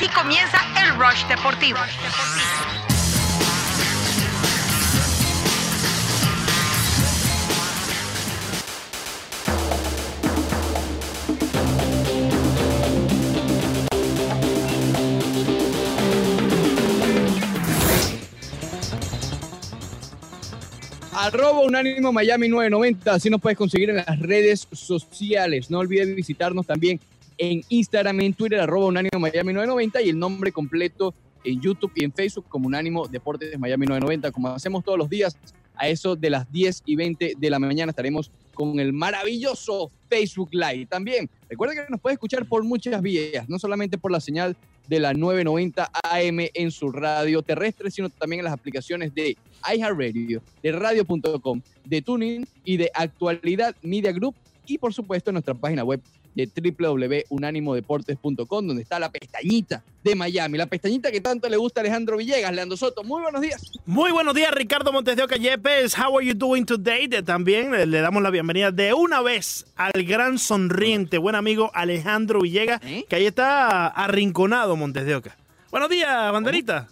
Así comienza el Rush Deportivo. Arroba Unánimo Miami 990, así nos puedes conseguir en las redes sociales. No olvides visitarnos también en Instagram en Twitter, arroba Unánimo Miami 990 y el nombre completo en YouTube y en Facebook como Unánimo Deportes Miami 990, como hacemos todos los días. A eso de las 10 y 20 de la mañana estaremos con el maravilloso Facebook Live. También recuerda que nos puede escuchar por muchas vías, no solamente por la señal de la 990 AM en su radio terrestre, sino también en las aplicaciones de iHeartRadio, de radio.com, de Tuning y de Actualidad Media Group y por supuesto en nuestra página web de www.unanimodeportes.com donde está la pestañita de Miami, la pestañita que tanto le gusta a Alejandro Villegas. Leandro Soto, muy buenos días. Muy buenos días, Ricardo Montes de Oca Yepes. How are you doing today? También eh, le damos la bienvenida de una vez al gran sonriente, buen amigo Alejandro Villegas, ¿Eh? que ahí está arrinconado Montes de Oca. Buenos días, banderita.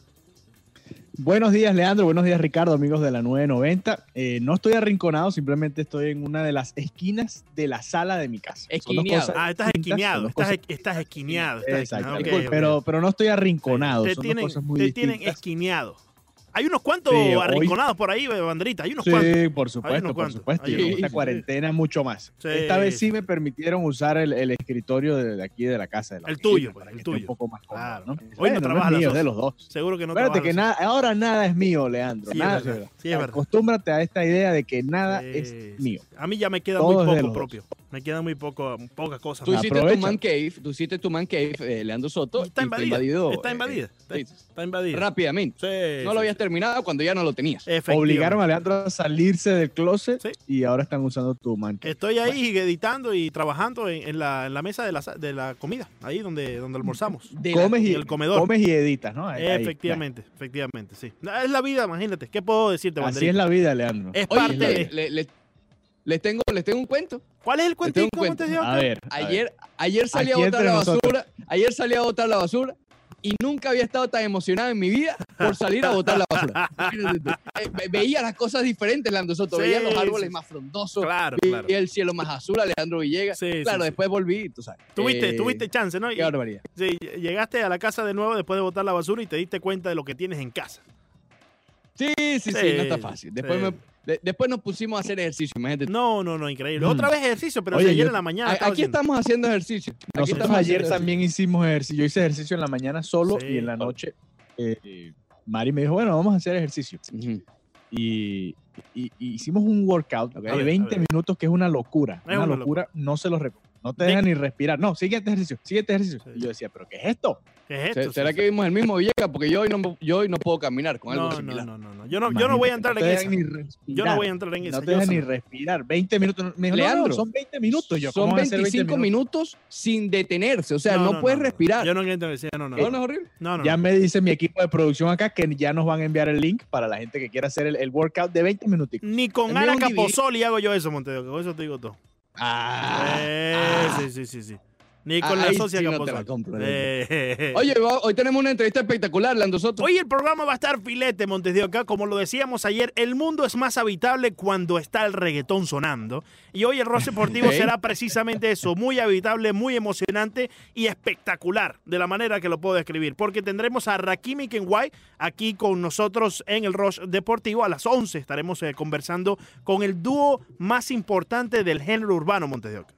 Buenos días, Leandro. Buenos días, Ricardo, amigos de la 990. Eh, no estoy arrinconado, simplemente estoy en una de las esquinas de la sala de mi casa. Esquineado. Ah, estás distintas, esquineado, estás, cosas- estás esquineado. estás Exacto. esquineado. Pero, pero no estoy arrinconado. te son tienen, dos cosas muy te tienen distintas. esquineado. Hay unos cuantos Sí, hoy- arrinconados por ahí, banderita. Hay unos cuantos. Sí, por Hay supuesto, por cuantos. supuesto. Y esta cuarentena mucho más. Sí, Esta vez sí me permitieron usar el, el escritorio de, de aquí de la casa. De la El tuyo, para el que esté tuyo. Un poco más cómodo, Claro. ¿no? Hoy no trabajas mío, dos. de los dos. Seguro que no Espérate que nada, ahora nada es mío, Leandro. Sí, nada es verdad. Acostúmbrate a esta idea de que nada es mío. A mí ya me queda muy poco propio. Me quedan muy poco, pocas cosas. Tú hiciste tu man cave, tú hiciste tu man cave, eh, Leandro Soto. Está invadida. invadido, está eh, invadida. Está, sí, está invadida. rápidamente. Sí, no sí, lo habías sí. terminado cuando ya no lo tenías. Obligaron a Leandro a salirse del closet Sí. y ahora están usando tu man. Estoy ahí editando y trabajando en, en la, en la mesa de la, sa- de la comida, ahí donde, donde almorzamos. De la- comes, y, el comedor. comes y editas, ¿no? Ahí- ahí, efectivamente, efectivamente, sí. Es la vida, imagínate. ¿Qué puedo decirte. Así banderita? es la vida, Leandro. Es Oye, parte le- de... le- le- les, tengo, les tengo un cuento. ¿Cuál es el le tengo un cuentico, cuento. Montes de Oca? A ver. a ver. Ayer, ayer salí a botar la nosotros. basura. Ayer salí a botar la basura y nunca había estado tan emocionado en mi vida por salir a botar la basura. Veía las cosas diferentes, Leandro Soto. Sí, veía los árboles sí, más frondosos. Claro, veía claro. el cielo más azul, Alejandro Villegas. Sí, sí, claro, sí. después volví, tú sabes. Tuviste, Eh, tuviste chance, ¿no? Y- Qué barbaridad. sí, llegaste a la casa de nuevo después de botar la basura y te diste cuenta de lo que tienes en casa. Sí, sí, sí, Sí, no está fácil. Después, sí. me- de- después nos pusimos a hacer ejercicio, imagínate. No, no, no, increíble. Mm. Otra vez ejercicio, pero Oye, si ayer yo- en la mañana. Aquí haciendo. estamos haciendo ejercicio. Aquí Nosotros estamos ayer haciendo ejercicio. también hicimos ejercicio. Yo hice ejercicio en la mañana solo Sí. y en la noche eh, Mari me dijo, bueno, vamos a hacer ejercicio. Y, y- y hicimos un workout de a ver, 20 a ver. minutos que es una locura. Es una, una locura, no se lo recomiendo. No te De- deja ni respirar. No, siguiente ejercicio, siguiente ejercicio. Y yo decía, ¿pero qué es esto? ¿Qué es esto? ¿Será Sí, que vimos el mismo Villegas? Porque yo hoy no, yo hoy no puedo caminar con algo No, no, similar. no, no, no. Yo no, yo no voy a entrar en ni Yo no voy a entrar en esa. No te dejan ni respirar. 20 minutos. Me dijo, no, Leandro, son 20 minutos. Yo, Son ¿cómo van a ser 25 minutos? sin detenerse. O sea, no, puedes respirar. Yo no quiero entrar en esa. No, no. ¿No, no es horrible? No, no. Ya me dice mi equipo de producción acá que ya nos van a enviar el link para la gente que quiera hacer el, el workout de 20 minutitos. Ni con Ana. Capozoli hago yo eso, Montedeo. Con eso te digo todo. Ah, Eh, ah. sí, sí, sí, sí. Ni con la socia sí no te la compro, Eh, Oye, hoy tenemos una entrevista espectacular, Lando Soto. Hoy el programa va a estar filete, Montes de Oca. Como lo decíamos ayer, el mundo es más habitable cuando está el reggaetón sonando. Y hoy el Ross Deportivo será precisamente eso, muy habitable, muy emocionante y espectacular, de la manera que lo puedo describir. Porque tendremos a Rakimi Kenway aquí con nosotros en el Ross Deportivo. A las 11 estaremos eh, conversando con el dúo más importante del género urbano, Montes de Oca.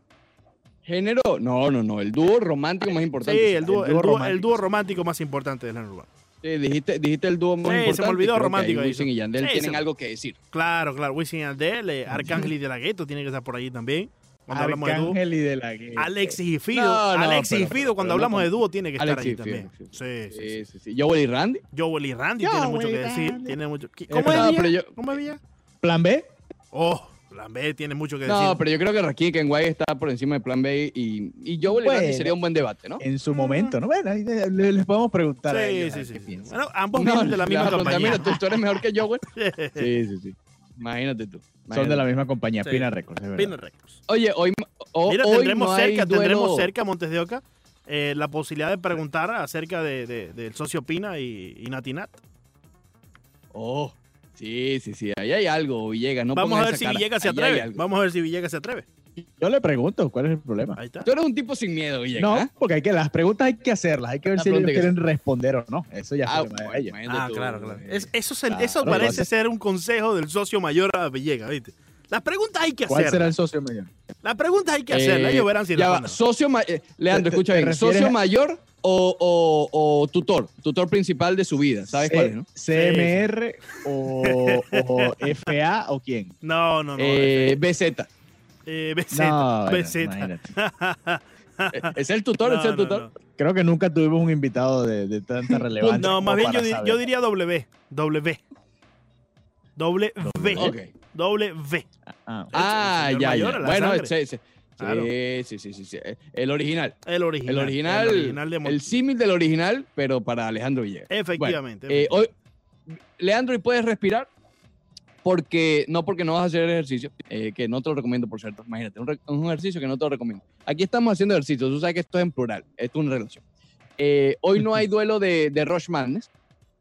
Género, no, no, no, el dúo romántico más Sí, importante. el dúo, el el dúo el dúo romántico más importante del género urbano. Sí, dijiste, dijiste el dúo más Sí, se me importante. olvidó creo romántico ahí ahí. Wisin y Yandel Sí, tienen se- algo que decir. Claro, claro. Wisin y Yandel, eh, Arcángel y De La Gueto tiene que estar por allí también. Cuando hablamos de dúo. Arcángel y de la. Alexis y Fido. No, no, Alexis y Fido, cuando no hablamos de dúo, tiene que estar Alexis allí y también. Fido, Sí, sí, sí. Sí, sí, sí. Joel y Randy. Joel y Randy tiene mucho que decir. Tiene mucho... ¿Qué- Eh, ¿Cómo es ¿Cómo es? Plan B. Oh, Plan B tiene mucho que decir. No, pero yo creo que Rakim Kenway está por encima de Plan B y, y Joel y Randy Bueno. sería un buen debate, ¿no? En su momento, ¿no? Bueno, ahí le- le- les podemos preguntar a Sí, ellos. a sí, ver sí. qué sí. piensan. Bueno, ambos No, vienen de la misma claro, compañía. Mira, tú, tú eres mejor que Joel. Sí, sí, sí. Imagínate tú. Son de la misma compañía, Sí. Pina Records, es verdad. Pina Records. Oye, hoy, o- Mira, hoy tendremos no hay cerca, duelo- tendremos cerca Montes de Oca eh, la posibilidad de preguntar acerca de, de- del socio Pina y, y Natinat. Oh, sí, sí, sí. Ahí hay algo, Villegas. No Vamos a ver si cara. Villegas se atreve. Vamos a ver si Villegas se atreve. Yo le pregunto, ¿cuál es el problema? Ahí está. Tú eres un tipo sin miedo, Villegas. No, ¿ah? porque hay que, las preguntas hay que hacerlas, hay que ver La si ellos quieren responder o no. Eso ya es Ah, problema de bueno, ellos. Ah, tú, claro, claro. eh. Es- eso, Claro, parece ser un consejo del socio mayor a Villegas, ¿viste? Las preguntas hay que ¿Cuál será hacerlas. el socio mayor? Las preguntas hay que hacerlas. Eh, Ellos verán si ya va, responden. socio eh, Leandro, ¿Te- escucha bien. ¿Socio a- mayor o, o- o tutor? Tutor principal de su vida. ¿Sabes C- cuál es, no? ¿CMR o, o FA o quién? No, no, no. Eh, BZ. eh, BZ. No, BZ. ¿Es el tutor? ¿Es el tutor? no. Creo que nunca tuvimos un invitado de, de tanta relevancia. No, más bien yo, diría W. W. W. W. Ah, Ah, ya, mayor, ya. Bueno, sí, sí. Claro. Sí, sí, sí, sí, sí. El original. El original. El original. El original de el símil del original, pero para Alejandro Villegas. Efectivamente. Eh, hoy, Leandro, ¿y puedes respirar? Porque, no porque no vas a hacer ejercicio, eh, que no te lo recomiendo, por cierto. Imagínate, un, un ejercicio que no te lo recomiendo. Aquí estamos haciendo ejercicio, tú sabes que esto es en plural, esto es una relación. Eh, hoy no hay duelo de, de Rush Madness,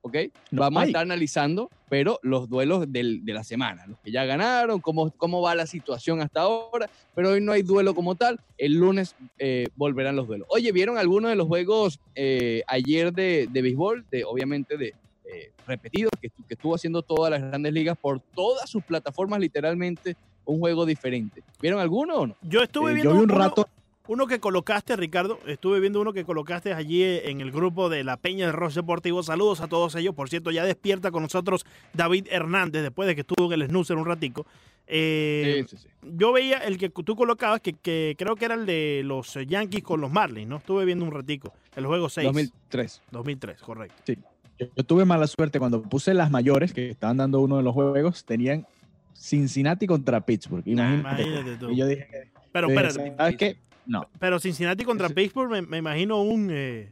¿ok? No Vamos a hay. estar analizando, pero los duelos del- de la semana, los que ya ganaron, cómo, cómo va la situación hasta ahora, pero hoy no hay duelo como tal. El lunes eh, volverán los duelos. Oye, ¿vieron algunos de los juegos eh, ayer de, de béisbol? De, obviamente de eh, repetidos, que, que estuvo haciendo todas las grandes ligas por todas sus plataformas, literalmente un juego diferente. ¿Vieron alguno o no? Yo estuve Eh, viendo yo vi un uno- rato. Uno que colocaste, Ricardo, estuve viendo uno que colocaste allí en el grupo de la Peña de Ross Deportivo. Saludos a todos ellos. Por cierto, ya despierta con nosotros David Hernández después de que estuvo en el snoozer un ratico. Eh, sí, sí, sí. Yo veía el que tú colocabas, que, que creo que era el de los Yankees con los Marlins, ¿no? Estuve viendo un ratico. El juego 6. 2003. 2003, correcto. Yo, yo tuve mala suerte cuando puse las mayores que estaban dando uno de los juegos, tenían Cincinnati contra Pittsburgh. Imagínate. Imagínate tú. Y yo dije, Pero eh, espérate, ¿sabes qué? No. pero Cincinnati contra Pittsburgh me, me imagino un, eh,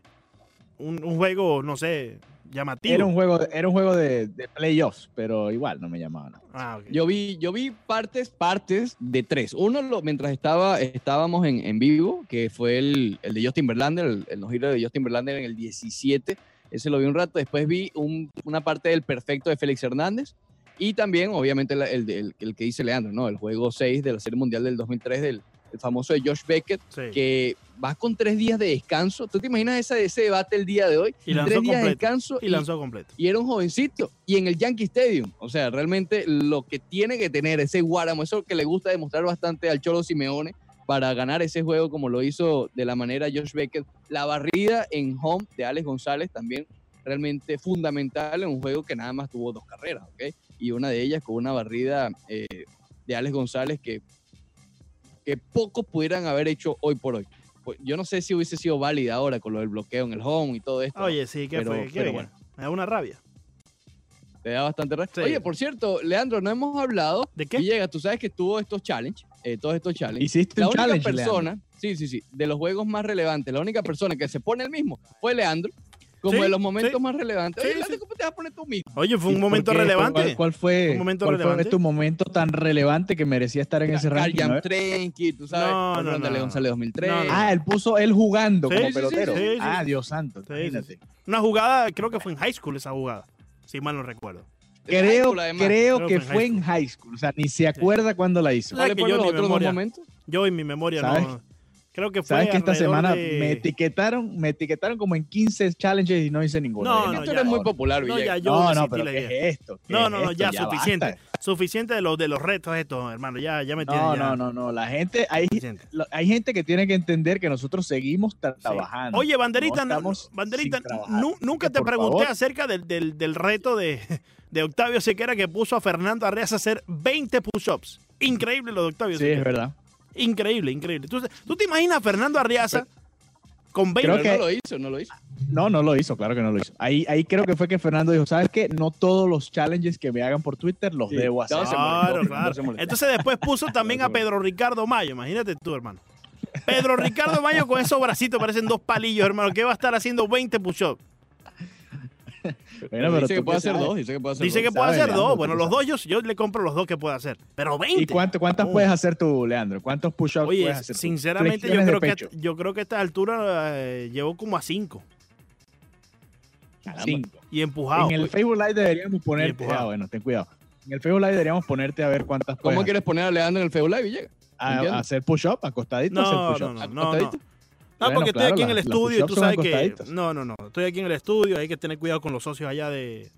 un, un juego, no sé, llamativo. Era un juego, de- era un juego de, de playoffs, pero igual no me llamaban. Ah. Yo vi, yo vi partes, partes de tres. Uno lo, mientras estaba, estábamos en, en vivo, que fue el, el de Justin Verlander, el, el no-hitter de Justin Verlander en el 17. Ese lo vi un rato. Después vi un- una parte del perfecto de Félix Hernández. Y también, obviamente, el, el- el que dice Leandro, ¿no? El juego 6 de la Serie Mundial del 2003, del el famoso de Josh Beckett, Sí. que va con tres días de descanso. ¿Tú te imaginas ese, ese debate el día de hoy? Y tres días de descanso Y lanzó completo. y era un jovencito. Y en el Yankee Stadium, o sea, realmente lo que tiene que tener ese Guáramo, eso que le gusta demostrar bastante al Cholo Simeone para ganar ese juego como lo hizo de la manera Josh Beckett. La barrida en home de Alex González también realmente fundamental en un juego que nada más tuvo dos carreras, ¿ok? Y una de ellas con una barrida eh, de Alex González que, que pocos pudieran haber hecho hoy por hoy. Pues, Yo no sé si hubiese sido válida ahora con lo del bloqueo en el home y todo esto. Oye, sí, ¿qué Pero- fue? ¿Qué pero bueno. Me da una rabia. Te da bastante rabia. Sí. Oye, por cierto, Leandro, no hemos hablado. ¿De qué? Y llega, tú sabes que tuvo estos challenge, eh, todos estos challenge. Hiciste La un única challenge, persona, sí, sí, sí, de los juegos más relevantes, la única persona que se pone el mismo fue Leandro, como Sí, de los momentos sí. más relevantes. Sí, Oye, sí. ¿cómo te vas a poner tú mismo? Oye, fue un ¿Y momento qué? relevante. ¿Cuál, cuál fue, Un momento cuál relevante. fue tu momento tan relevante que merecía estar en ese ranking? Ver. Trenky, tú sabes, No, no, no. León sale 2003. No, no. Ah, él puso él jugando Sí, como pelotero. sí, sí. Ah, Dios santo, Sí, sí, imagínate. Una jugada, creo que fue en high school esa jugada, si mal no recuerdo. Creo, creo Creo que fue en high school. O sea, ni se acuerda cuándo la hizo. ¿Sabes ¿Cuáles fueron yo los otros momentos? Yo en mi memoria no. Creo que fue Sabes que esta semana de- me etiquetaron, me etiquetaron como en 15 challenges y no hice ninguno. No, no, ya, eres muy no, popular, No, ya yo no, no, desistí pero la ¿qué idea. es esto? ¿Qué No, es no, no, esto? ya, basta. suficiente. Suficiente de los de los retos estos, hermano. Ya, ya me tienen No, ya. no, no, no. La gente, hay, hay gente que tiene que entender que nosotros seguimos tra- Sí. trabajando. Oye, Banderita, No Banderita nunca te pregunté favor. acerca del, del- del reto de, de Octavio Sequera que puso a Fernando Arreaz a hacer 20 push-ups. Increíble lo de Octavio Sí, Sequera. es verdad. Increíble, increíble. ¿Tú, tú te imaginas a Fernando Arriaza con 20? Creo que- no lo hizo, no lo hizo. No, no lo hizo, claro que no lo hizo. Ahí, ahí creo que fue que Fernando dijo, ¿sabes qué? No todos los challenges que me hagan por Twitter los Sí, debo hacer. Claro, claro. no. Entonces después puso también a Pedro Ricardo Mayo. Imagínate tú, hermano. Pedro Ricardo Mayo con esos bracitos parecen dos palillos, hermano. que va a estar haciendo 20 push-ups? Bueno, pero dice que puede hacer sabes. dos, dice que puede hacer Dice dos. que puede sabes, hacer Leandro, dos. tú Bueno, los dos yo, yo le compro los dos que puede hacer. Pero 20. ¿Y cuánto- cuántas puedes hacer tú, Leandro? ¿Cuántos push-ups puedes hacer tú? sinceramente yo creo, que, pecho. yo creo que a esta altura eh, llevo como a 5 Caramba. Cinco. y empujado. En el Facebook Live deberíamos empujado. Ah, bueno, ten cuidado. En el Facebook Live deberíamos ponerte a ver cuántas ¿Cómo puedes quieres poner a Leandro en el Facebook Live, a- hacer push-up, acostadito, No, hacer no, push-up. no, no, no. ¿Acostadito? No, Bueno, porque estoy claro, aquí en el estudio y tú sabes que. No, no, no. Estoy aquí en el estudio, hay que tener cuidado con los socios allá de.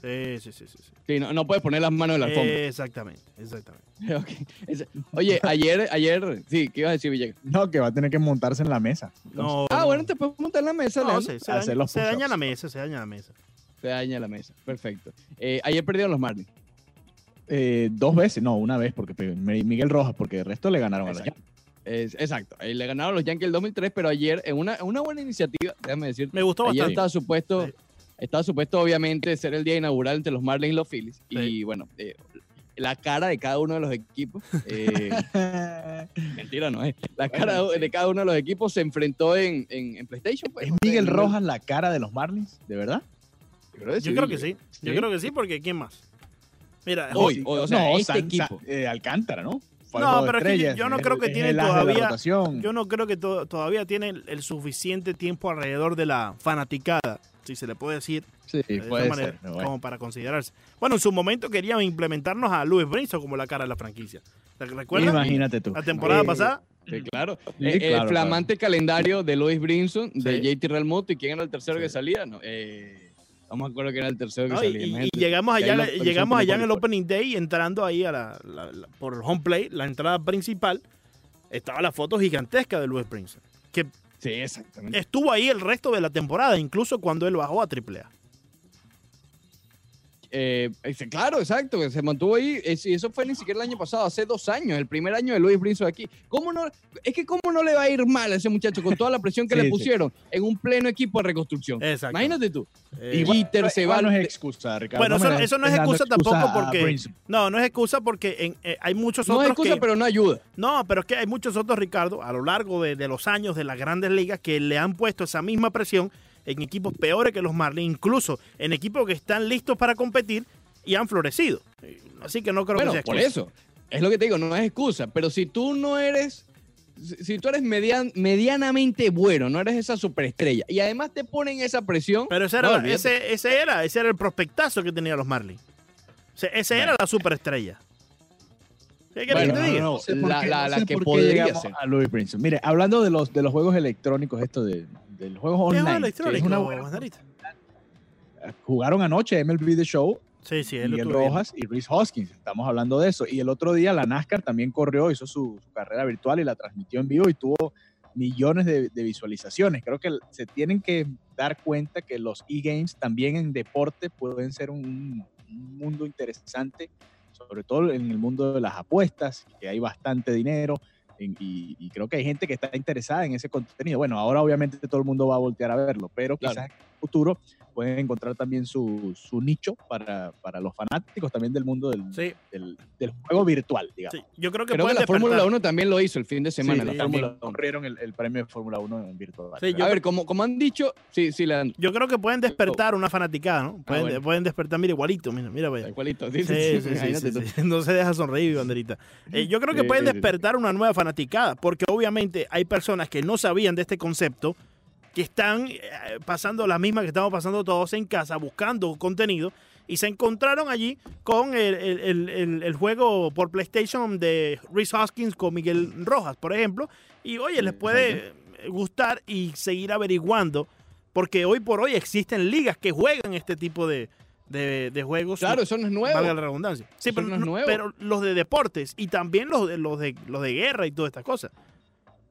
Sí, sí, sí, sí. sí. Sí, no, no puedes poner las manos en la alfombra. Exactamente, exactamente. Oye, ayer, ayer, sí, ¿qué ibas a decir, Villegas? No, que va a tener que montarse en la mesa. No, Ah, no. bueno, te puedes montar en la mesa, No, se, se hacer daña, los se daña la mesa, se daña la mesa. Se daña la mesa. Perfecto. Eh, ayer perdieron los Marlins. Eh, dos veces, no, una vez, porque Miguel Rojas, porque el resto le ganaron a los Exacto. Es- exacto. Eh, le ganaron los Yankees el 2003, pero ayer, en una, una buena iniciativa, déjame decir, Me gustó ayer bastante. estaba supuesto, Sí. estaba supuesto, obviamente, ser el día inaugural entre los Marlins y los Phillies. Y bueno, eh, la cara de cada uno de los equipos, eh, mentira, no es. La cara Bueno, sí. de cada uno de los equipos se enfrentó en, en, en PlayStation. pues, ¿Es Miguel en- Rojas la cara de los Marlins? ¿De verdad? Yo creo que Yo creo que sí. Yo creo que sí, porque ¿quién más? Mira, Hoy, hoy, o sea, no, este San- equipo. Eh, Alcántara, ¿no? No, pero es que yo- no creo el- que es tiene el todavía- yo no creo que to- todavía tienen el suficiente tiempo alrededor de la fanaticada, si se le puede decir Sí, de esa puede manera, ser. bueno. como para considerarse. Bueno, en su momento querían implementarnos a Luis Brinson como la cara de la franquicia. ¿Te recuerdas? Imagínate tú. La temporada Eh, pasada. Sí, claro. Sí, Eh, claro, el flamante calendario de Louis Brinson, de Sí. JT Realmoto, ¿y quién era el tercero Sí. que salía? No, eh, no me acuerdo quién era el tercero que ¿no? Y, salía. y- y llegamos Y allá, la llegamos allá en el. Opening Day, entrando ahí a la, la- la- por home play, la entrada principal, estaba la foto gigantesca de Luis Brinson, que Sí, exactamente. estuvo ahí el resto de la temporada, incluso cuando él bajó a AAA. Eh, claro, exacto, que se mantuvo ahí. Es- y eso fue ni siquiera el año pasado, hace dos años, el primer año de Luis Brinson aquí. ¿Cómo no? Es que cómo no le va a ir mal a ese muchacho con toda la presión que Sí, le sí. pusieron en un pleno equipo de reconstrucción. Exacto. Imagínate tú. Eh, Jeter se va- igual no es excusa, Ricardo. Bueno, eso- eso no es excusa tampoco porque- no, no es excusa porque en- eh, hay muchos No otros es excusa, que- pero no ayuda. No, pero es que hay muchos otros, Ricardo, a lo largo de, de los años de las grandes ligas que le han puesto esa misma presión en equipos peores que los Marlins, incluso en equipos que están listos para competir y han florecido. Así que no creo bueno, que sea por excusa. eso. Es lo que te digo, no es excusa. Pero si tú no eres. Si tú eres median- medianamente bueno, no eres esa superestrella, y además te ponen esa presión. Pero ese era, no, ese, ese era, ese era el prospectazo que tenían los Marlins. O sea, ese era la superestrella. ¿Qué quieres Bueno, que te no, diga? no, sé por la- qué- la- no la sé que por podría ser. A Louis Brinson. Mire, hablando de los, de los juegos electrónicos, esto de, de los juegos ¿Qué juego online, que es una buena- jugaron anoche MLB The Show, Sí, sí, él Miguel. Rojas y Reese Hoskins. Estamos hablando de eso. Y el otro día la NASCAR también corrió, hizo su, su carrera virtual y la transmitió en vivo y tuvo millones de, de visualizaciones. Creo que se tienen que dar cuenta que los e-games también en deporte pueden ser un, un mundo interesante, sobre todo en el mundo de las apuestas, que hay bastante dinero. En- y, y creo que hay gente que está interesada en ese contenido. Bueno, ahora obviamente todo el mundo va a voltear a verlo, pero Claro. quizás futuro pueden encontrar también su, su nicho para, para los fanáticos también del mundo del, Sí, del, del juego virtual, digamos. sí. Yo creo que Creo que pueden la Fórmula despertar. 1 también lo hizo el fin de semana. Sí, la sí, Fórmula también 1. corrieron el, el premio de Fórmula 1 en virtual. Sí, yo- A ver, como, como han dicho, sí, sí, Leandro. Yo creo que pueden despertar una fanaticada, ¿no? Pueden, Oh. Ah, bueno. pueden despertar, mira, igualito, mira, mira, vaya. Igualito. Sí, Sí, sí, sí, sí, imagínate sí, tú. sí. No se deja sonreír, banderita. Eh, yo creo que Sí, pueden sí, sí. despertar una nueva fanaticada, porque obviamente hay personas que no sabían de este concepto, que están eh, pasando la misma que estamos pasando todos en casa, buscando contenido, y se encontraron allí con el, el- el- juego por PlayStation de Reese Hoskins con Miguel Rojas, por ejemplo, y oye, les puede gustar y seguir averiguando, porque hoy por hoy existen ligas que juegan este tipo de, de- de juegos. Claro, eso no es nuevo. Valga la redundancia. Sí, Eso pero, no es no- nuevo. pero los de deportes y también los de, los de, los de guerra y todas estas cosas.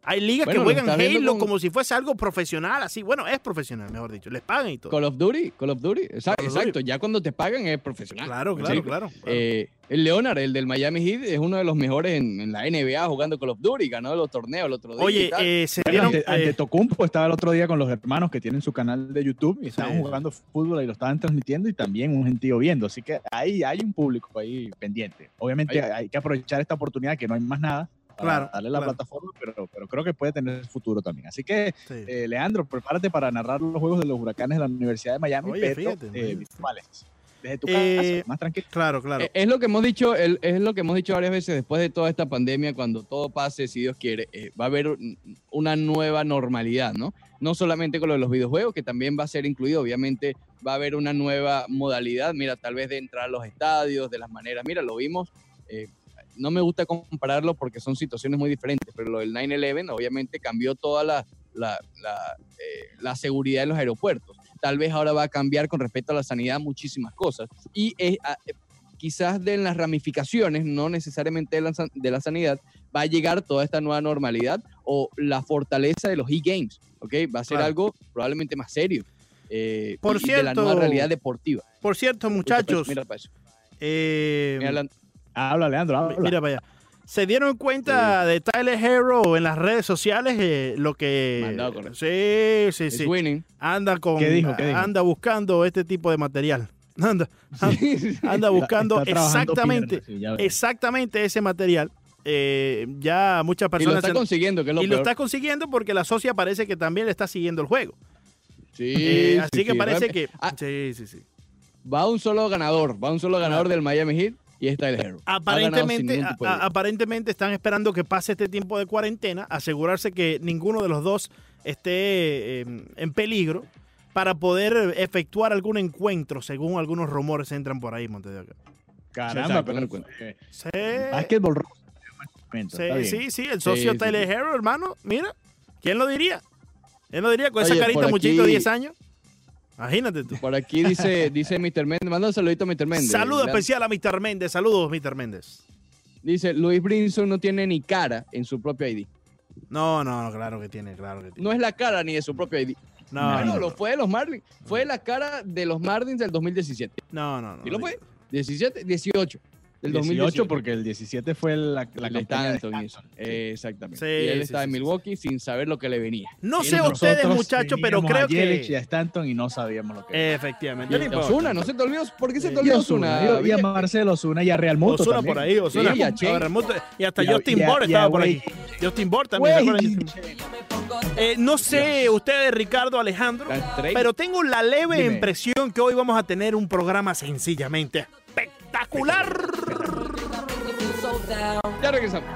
Hay ligas Bueno, que juegan Halo con- como si fuese algo profesional, así. Bueno, es profesional, mejor dicho. Les pagan y todo. Call of Duty, Call of Duty. Exacto, Call of Duty. exacto. Ya cuando te pagan es profesional. Claro, claro, Sí. claro. claro. Eh, el Leonard, el del Miami Heat, es uno de los mejores en, en la NBA jugando Call of Duty. Ganó los torneos el otro día. y Oye, tal. eh, se Bueno, dieron... ante, ante eh, Tocumpo estaba el otro día con los hermanos que tienen su canal de YouTube y estaban Sí. jugando fútbol y lo estaban transmitiendo y también un gentío viendo. Así que ahí hay un público ahí pendiente. Obviamente hay que aprovechar esta oportunidad que no hay más nada Claro, darle la claro. plataforma, pero, pero creo que puede tener futuro también. Así que, Sí. eh, Leandro, prepárate para narrar los juegos de los huracanes de la Universidad de Miami, Oye, pero fíjate, eh, virtuales. Desde tu Eh, casa, más tranquilo. Claro, claro. Eh, Es lo que hemos dicho, el- es lo que hemos dicho varias veces después de toda esta pandemia, cuando todo pase, si Dios quiere, eh, va a haber un- una nueva normalidad, ¿no? No solamente con lo de los videojuegos, que también va a ser incluido, obviamente va a haber una nueva modalidad, mira, tal vez de entrar a los estadios, de las maneras, mira, lo vimos, eh, no me gusta compararlo porque son situaciones muy diferentes, pero lo del 9-11 obviamente cambió toda la, la, la, eh, la seguridad en los aeropuertos. Tal vez ahora va a cambiar con respecto a la sanidad muchísimas cosas. Y eh, eh, quizás de las ramificaciones, no necesariamente de la, de la sanidad, va a llegar toda esta nueva normalidad o la fortaleza de los e-games, ¿ok? Va a ser Claro. algo probablemente más serio. eh, Por y de la cierto, nueva realidad deportiva. Por cierto, muchachos, Mira para eso. eh, Mira la- Habla, Leandro, habla. mira para allá. ¿Se dieron cuenta de Tyler Hero en las redes sociales? eh, lo que. Mandado. Sí, sí, es sí. winning. Anda con. ¿Qué dijo? ¿Qué dijo? Anda buscando este tipo de material. Anda, anda buscando Está exactamente, sí, exactamente ese material. Eh, ya muchas Y lo personas está consiguiendo, que es lo y lo está consiguiendo porque la socia parece que también le está siguiendo el juego. Sí, Eh, sí, así que sí. parece que. Ah, sí, sí, sí. va un solo ganador, va un solo ganador del Miami Heat y es Tyler Hero. Aparentemente, a- aparentemente están esperando que pase este tiempo de cuarentena, asegurarse que ninguno de los dos esté eh, en peligro para poder efectuar algún encuentro, según algunos rumores entran por ahí, Monte de Oca. Caramba, pero eh, Sí, Rosa, sí, sí, sí, el socio Sí, sí, Tyler sí. Hero, hermano, mira, ¿quién lo diría? ¿Quién lo diría con esa carita muchito de aquí- 10 años? Imagínate tú. Por aquí dice, dice Mr. Méndez, manda un saludito a Mr. Méndez. Saludo especial a Mr. Méndez, saludos, Mr. Méndez. Dice, Luis Brinson no tiene ni cara en su propio ID. No, no, no, claro que tiene, claro que tiene. No es la cara ni de su propio ID. No, Bueno, no, lo fue de los Marlins. Fue la cara de los Marlins del 2017. no, no, no. ¿Sí lo fue? 17, 18. Del 18 2018. porque el 17 fue la, la La campaña de Stanton. Eh, exactamente. Sí, y él sí, estaba sí, en sí, Milwaukee sin saber lo que le venía. No Y sé ustedes, muchachos, pero creo a Yelich y que. a Stanton y no sabíamos lo que Efectivamente. Y no a importa. Ozuna, no se te olvidó. ¿Por qué se te olvidó Osuna, y a Marcelo Osuna y a Real Ozuna también. por ahí, Ozuna. Sí, y a hasta Y a- Justin a estaba por aquí. Justin Bord también. ¿se Güey, acuerdan de Justin- Eh, no sé ustedes, Ricardo Alejandro, pero tengo la leve Dime. impresión que hoy vamos a tener un programa sencillamente espectacular. Ya regresamos.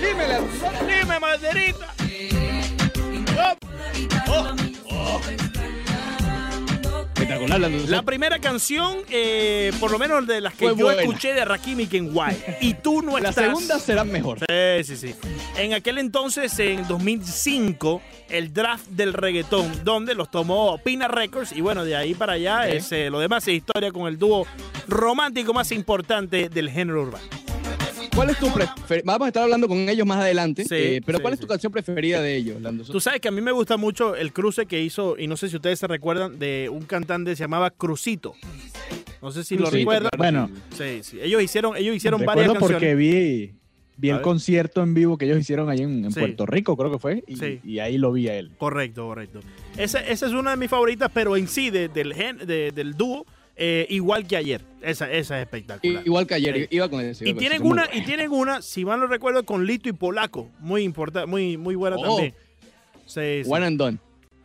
Dímela. Dime, Maderita. Oh, oh. Espectacular la La primera canción, eh, por lo menos de las que Fue yo buena. escuché de Rakimi Kenway. Y tú no La estás. segunda será mejor. Sí, sí, sí. En aquel entonces, en 2005, el draft del reggaetón, donde los tomó Pina Records. Y bueno, de ahí para allá, es, eh, lo demás es historia con el dúo romántico más importante del género urbano. ¿Cuál es tu Vamos a estar hablando con ellos más adelante. Sí, eh, pero sí, ¿cuál es sí. tu canción preferida de ellos, Lando? Tú sabes que a mí me gusta mucho el cruce que hizo, y no sé si ustedes se recuerdan, de un cantante que se llamaba Crucito. No sé si lo recuerdan. Bueno, Sí, sí. Ellos hicieron, ellos hicieron varias recuerdo canciones. porque vi, vi el concierto en vivo que ellos hicieron ahí en, en Sí. Puerto Rico, creo que fue, y, Sí. y ahí lo vi a él. Correcto, correcto. Esa, esa es una de mis favoritas, pero en sí, de- del, gen- de- del dúo, eh, igual que ayer. Esa, esa es espectacular. Igual que ayer, Sí. iba con ese. Y con tienen una, buena. y tienen una, si mal no recuerdo, con Lito y Polaco. Muy importante, muy, muy buena Oh. también. Sí, sí. One and done.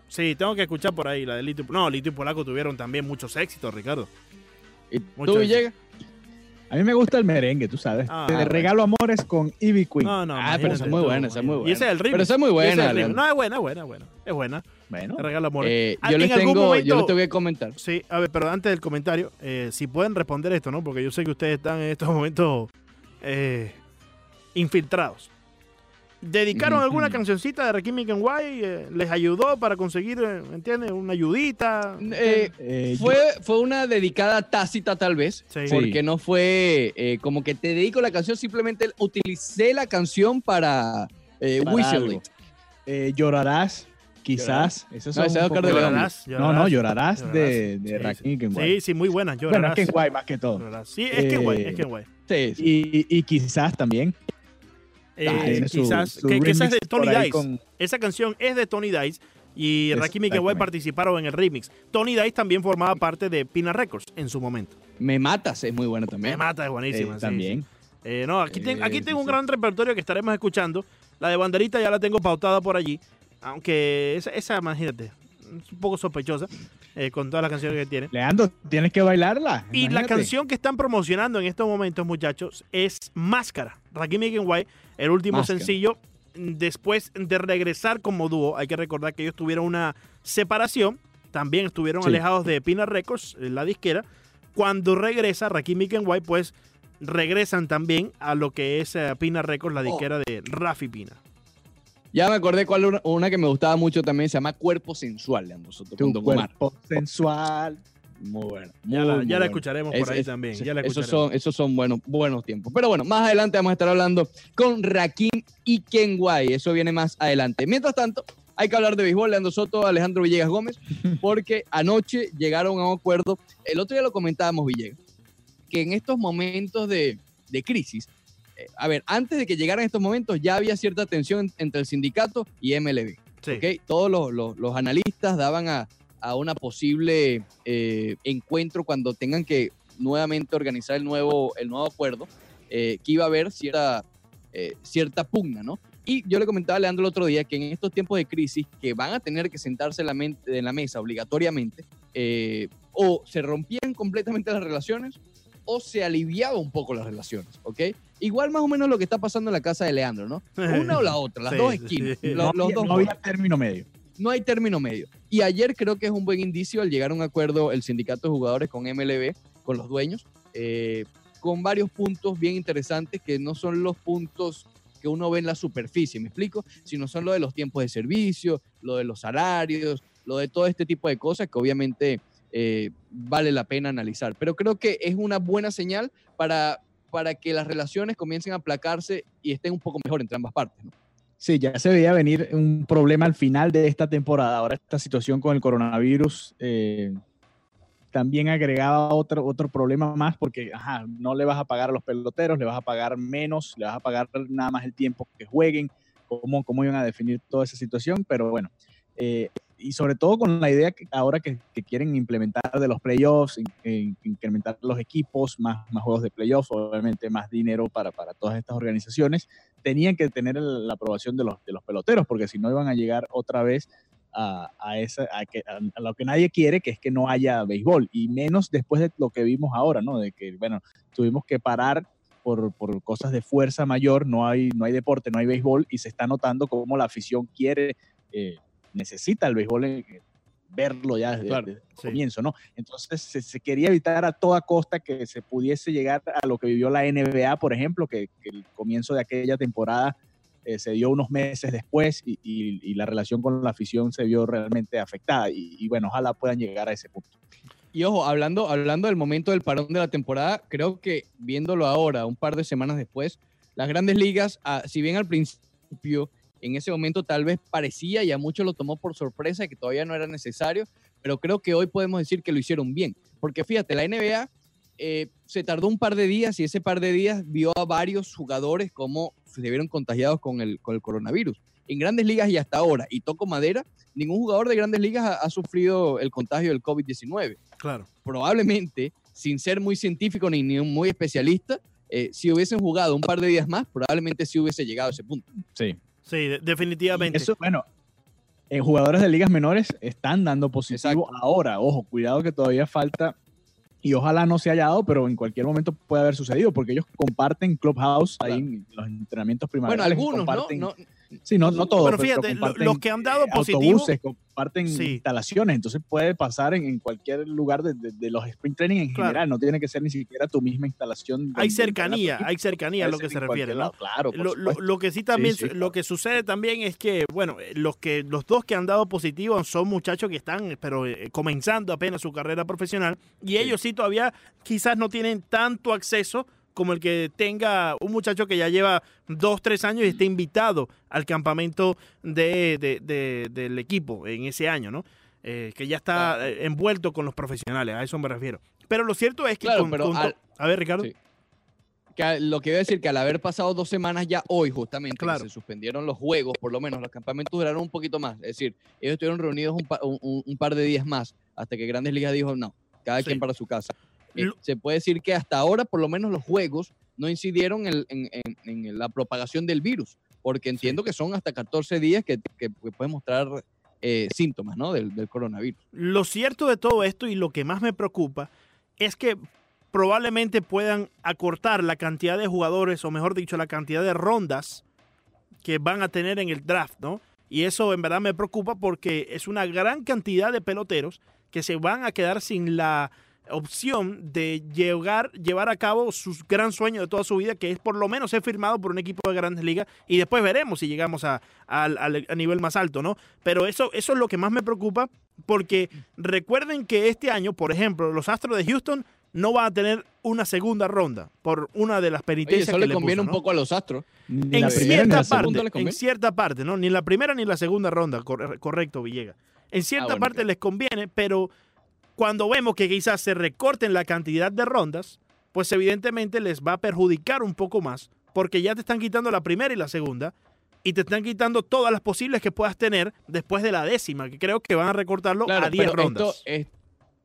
Sí, tengo que escuchar por ahí la de Lito y No, Lito y Polaco tuvieron también muchos éxitos, Ricardo. ¿Y tú. Villegas? A mí me gusta el merengue, tú sabes. Ah, Te bueno. regalo amores con Ivy Queen. No, no, Ah, pero esa es muy buena, esa es muy Y buena. ese es el ritmo. Pero esa es muy buena, Leandro. No, es buena, buena, buena. Es buena. Bueno, Te regalo amor. Eh, Ah, yo les tengo, yo momento- les tengo que comentar. Sí, a ver, pero antes del comentario, eh, si pueden responder esto, ¿no? Porque yo sé que ustedes están en estos momentos eh, infiltrados. ¿Dedicaron alguna cancioncita de Rakimi Kenway? ¿Les ayudó para conseguir, ¿me entiendes? Una ayudita. Eh, eh, fue, fue una dedicada tácita, tal vez, Sí. porque no fue eh, como que te dedico la canción, simplemente utilicé la canción para, eh, para Whistle. It. Eh, llorarás, quizás. Esos No, es de- León. Llorarás, No, no, llorarás, llorarás. de, de Sí, Rakim sí. Kenway. Sí, sí, muy buena. Bueno, Llorarás. es Kenway más que todo. Llorarás. Sí, es Kenway, Eh, es Kenway. Sí, sí. Y, y quizás también. Eh, tiene su- quizás, su que, quizás de Tony Dice. con- Esa canción es de Tony Dice, y Rakim y Kenway participaron en el remix. Tony Dice también formaba parte de Pina Records en su momento. Me matas, es muy bueno Me también. mata, es Eh, buenísima. sí, también. sí. Eh, no, aquí, ten- Eh, aquí sí, tengo un gran repertorio que estaremos escuchando. La de Banderita ya la tengo pautada por allí. Aunque esa, esa imagínate, es un poco sospechosa eh, con todas las canciones que tiene. Leandro, tienes que bailarla. Y la canción que están promocionando en estos momentos, muchachos, es Máscara. Rakim y Kenway, el último Máscara. sencillo, después de regresar como dúo, hay que recordar que ellos tuvieron una separación, también estuvieron Sí. alejados de Pina Records, eh, la disquera. Cuando regresa Rakim y Kenway, pues regresan también a lo que es eh, Pina Records, la Oh. disquera de Rafi Pina. Ya me acordé cuál una, una que me gustaba mucho también, se llama Cuerpo Sensual, Leandro Soto, Tu cuerpo sensual. Muy bueno. Ya, la, muy ya la bueno. escucharemos por Es- ahí es- también. ya la esos escucharemos. son, esos son buenos, buenos tiempos. Pero bueno, más adelante vamos a estar hablando con Rakim y Kenway. Eso viene más adelante. Mientras tanto, hay que hablar de béisbol, Leandro Soto, Alejandro Villegas Gómez, porque anoche llegaron a un acuerdo. El otro día lo comentábamos, Villegas, que en estos momentos de, de crisis, a ver, antes de que llegaran estos momentos, ya había cierta tensión entre el sindicato y MLB. Sí. ¿ok? Todos los, los- los analistas daban a, a una posible eh, encuentro cuando tengan que nuevamente organizar el nuevo, el nuevo acuerdo, eh, que iba a haber cierta, eh, cierta pugna, ¿no? Y yo le comentaba a Leandro el otro día que en estos tiempos de crisis que van a tener que sentarse en la, mente- en la mesa obligatoriamente, eh, o se rompían completamente las relaciones o se aliviaba un poco las relaciones, ¿ok? Igual más o menos lo que está pasando en la casa de Leandro, ¿no? Una o la otra, las Sí, dos esquinas, sí. No, los había, dos no había término medio. no hay término medio. Y ayer creo que es un buen indicio al llegar a un acuerdo el sindicato de jugadores con MLB, con los dueños, eh, con varios puntos bien interesantes que no son los puntos que uno ve en la superficie, ¿me explico? Sino son lo de los tiempos de servicio, lo de los salarios, lo de todo este tipo de cosas que obviamente eh, vale la pena analizar. Pero creo que es una buena señal para, para que las relaciones comiencen a aplacarse y estén un poco mejor entre ambas partes. ¿no? Sí, ya se veía venir un problema al final de esta temporada. Ahora esta situación con el coronavirus eh, también agregaba otro, otro problema más porque ajá, no le vas a pagar a los peloteros, le vas a pagar menos, le vas a pagar nada más el tiempo que jueguen, cómo, cómo iban a definir toda esa situación, pero bueno. eh, y sobre todo con la idea que ahora que, quieren implementar de los playoffs, in- in- incrementar los equipos, más, más juegos de playoffs, obviamente más dinero para, para todas estas organizaciones, tenían que tener la aprobación de los, de los peloteros, porque si no iban a llegar otra vez a, a, esa, a lo que nadie quiere, que es que no haya béisbol, y menos después de lo que vimos ahora, ¿no? De que, bueno, tuvimos que parar por, por cosas de fuerza mayor, no hay, no hay deporte, no hay béisbol, y se está notando cómo la afición quiere, eh, necesita el béisbol, verlo ya desde, Claro, desde el sí. comienzo, ¿no? Entonces se, se quería evitar a toda costa que se pudiese llegar a lo que vivió la NBA, por ejemplo, que, que el comienzo de aquella temporada eh, se dio unos meses después y, y- y la relación con la afición se vio realmente afectada. Y, y bueno, ojalá puedan llegar a ese punto. Y ojo, hablando, hablando del momento del parón de la temporada, creo que viéndolo ahora, un par de semanas después, las grandes ligas, ah, si bien al principio, en ese momento tal vez parecía y a muchos lo tomó por sorpresa que todavía no era necesario, pero creo que hoy podemos decir que lo hicieron bien. Porque fíjate, la NBA eh, se tardó un par de días y ese par de días vio a varios jugadores como se vieron contagiados con el, con el coronavirus. En grandes ligas y hasta ahora, y toco madera, ningún jugador de grandes ligas ha- ha sufrido el contagio del COVID-19 Claro. probablemente, sin ser muy científico ni, ni muy especialista, eh, si hubiesen jugado un par de días más, probablemente sí hubiese llegado a ese punto. Sí. Sí, de- definitivamente. Eso, bueno, en jugadores de ligas menores están dando positivo ahora. Ojo, cuidado que todavía falta y ojalá no se haya dado, pero en cualquier momento puede haber sucedido porque ellos comparten Clubhouse ahí en los entrenamientos Bueno, primaverales. algunos, ¿no? no Sí, no, no todos. Pero fíjate, comparten, los que han dado eh, positivo- Autobuses, comparten Sí. instalaciones, entonces puede pasar en, en cualquier lugar de, de- de los sprint training en Claro. general, no tiene que ser ni siquiera tu misma instalación. Hay cercanía, hay cercanía a lo que se refiere, ¿no? Claro, Lo, lo- lo que sí también, Sí, sí, lo que sucede también es que, bueno, eh, los que los dos que han dado positivo son muchachos que están, pero eh, comenzando apenas su carrera profesional y ellos sí todavía quizás no tienen tanto acceso como el que tenga un muchacho que ya lleva dos, tres años y esté invitado al campamento de, de- de- del equipo en ese año, ¿no? Eh, que ya está eh, envuelto con los profesionales, a eso me refiero. Pero lo cierto es que Claro, con- pero con- al- a ver, Ricardo. Sí. Que lo que iba a decir que al haber pasado dos semanas ya hoy, justamente, que se suspendieron los juegos, por lo menos los campamentos duraron un poquito más. Es decir, ellos estuvieron reunidos un, pa- un- un- un par de días más, hasta que Grandes Ligas dijo, no, cada Sí. quien para su casa. Eh, Lo- se puede decir que hasta ahora, por lo menos los juegos no incidieron en, en- en- en la propagación del virus, porque entiendo que son hasta 14 días que, que- que pueden mostrar eh, síntomas ¿no? del, del coronavirus. Lo cierto de todo esto y lo que más me preocupa es que probablemente puedan acortar la cantidad de jugadores, o mejor dicho, la cantidad de rondas que van a tener en el draft, ¿no? Y eso en verdad me preocupa porque es una gran cantidad de peloteros que se van a quedar sin la opción de llegar, llevar a cabo su gran sueño de toda su vida, que es por lo menos ser firmado por un equipo de grandes ligas, y después veremos si llegamos a, a nivel más alto, ¿no? Pero eso, eso es lo que más me preocupa, porque recuerden que este año, por ejemplo, los Astros de Houston no van a tener una segunda ronda por una de las Oye, penitencias eso que le le conviene puso, un poco a los astros. Ni En la primera ni cierta parte, en cierta parte, ¿no? Ni la primera ni la segunda ronda, corre- correcto, Villegas. En cierta bueno, parte les conviene, pero cuando vemos que quizás se recorten la cantidad de rondas, pues evidentemente les va a perjudicar un poco más, porque ya te están quitando la primera y la segunda, y te están quitando todas las posibles que puedas tener después de la décima, que creo que van a recortarlo Claro, a 10 pero rondas. Esto, es-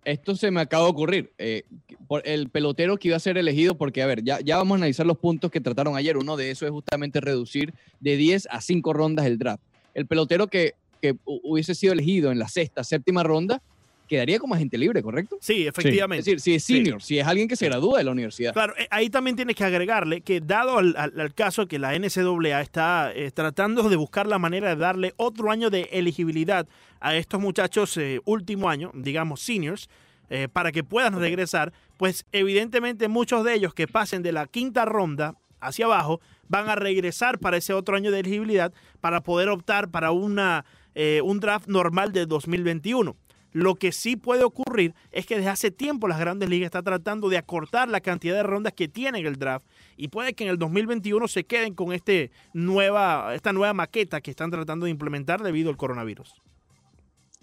esto se me acaba de ocurrir. eh, por el pelotero que iba a ser elegido, porque, a ver, ya, ya vamos a analizar los puntos que trataron ayer. Uno de esos es justamente reducir de 10 a 5 rondas el draft. El pelotero que, que hu- hubiese sido elegido en la sexta, séptima ronda, quedaría como agente libre, ¿correcto? Sí, Es efectivamente. decir, si es Sí. senior, si es alguien que se gradúa de la universidad. Claro, eh, ahí también tienes que agregarle que dado al, al- al caso que la NCAA está eh, tratando de buscar la manera de darle otro año de elegibilidad a estos muchachos eh, último año, digamos seniors, eh, para que puedan regresar, pues evidentemente muchos de ellos que pasen de la quinta ronda hacia abajo van a regresar para ese otro año de elegibilidad para poder optar para una, eh, un draft normal de 2021. Lo que sí puede ocurrir es que desde hace tiempo las grandes ligas están tratando de acortar la cantidad de rondas que tienen el draft y puede que en el 2021 se queden con este nueva, esta nueva maqueta que están tratando de implementar debido al coronavirus.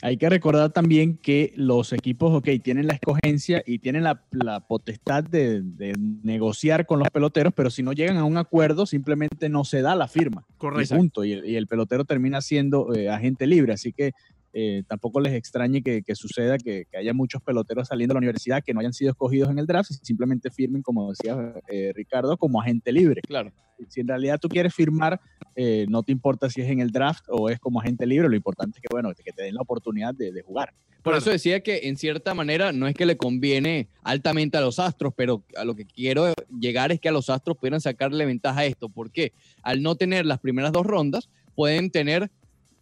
Hay que recordar también que los equipos, ok, tienen la escogencia y tienen la, la potestad de, de negociar con los peloteros, pero si no llegan a un acuerdo, simplemente no se da la firma. Y Correcto. punto. Y el, y el pelotero termina siendo eh, agente libre. Así que eh, tampoco les extrañe que, que suceda que, que haya muchos peloteros saliendo de la universidad que no hayan sido escogidos en el draft y simplemente firmen, como decía eh, Ricardo, como agente libre. Claro. Si en realidad tú quieres firmar, eh, no te importa si es en el draft o es como agente libre, lo importante es que, bueno, que te den la oportunidad de, de jugar. Por Claro. eso decía que en cierta manera no es que le conviene altamente a los Astros, pero a lo que quiero llegar es que a los Astros pudieran sacarle ventaja a esto. ¿Por qué? Al no tener las primeras dos rondas, pueden tener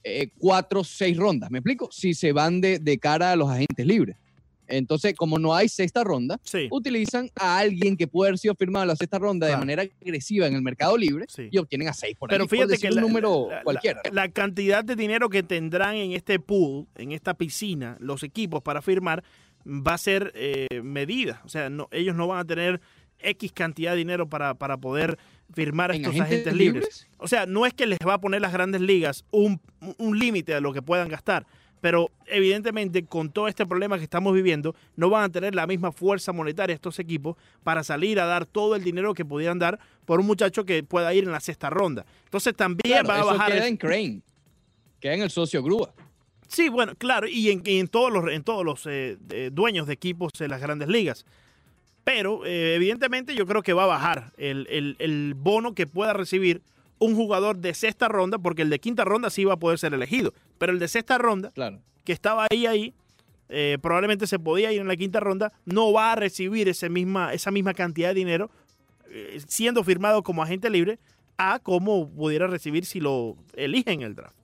eh, cuatro o seis rondas. ¿Me explico? Si se van de, de cara a los agentes libres. Entonces, como no hay sexta ronda, Sí. utilizan a alguien que puede haber sido firmado en la sexta ronda Claro. de manera agresiva en el mercado libre Sí. y obtienen a seis por Pero ahí, por fíjate decir que un la, número la- la- cualquiera. la cantidad de dinero que tendrán en este pool, en esta piscina, los equipos para firmar, va a ser eh, medida. O sea, no, ellos no van a tener X cantidad de dinero para, para poder firmar a ¿En estos agentes agentes libres. libres? O sea, no es que les va a poner las grandes ligas un, un límite a lo que puedan gastar, pero evidentemente con todo este problema que estamos viviendo, no van a tener la misma fuerza monetaria estos equipos para salir a dar todo el dinero que pudieran dar por un muchacho que pueda ir en la sexta ronda. Entonces también Claro, va a eso bajar... queda el- en Crane, queda en el socio grúa. Sí, bueno, claro, y en, y en todos los, en todos los eh, eh, dueños de equipos de las grandes ligas. Pero eh, evidentemente yo creo que va a bajar el, el- el bono que pueda recibir un jugador de sexta ronda, porque el de quinta ronda sí va a poder ser elegido. Pero el de sexta ronda, Claro. que estaba ahí, ahí, eh, probablemente se podía ir en la quinta ronda, no va a recibir ese misma, esa misma cantidad de dinero eh, siendo firmado como agente libre a como pudiera recibir si lo eligen en el draft.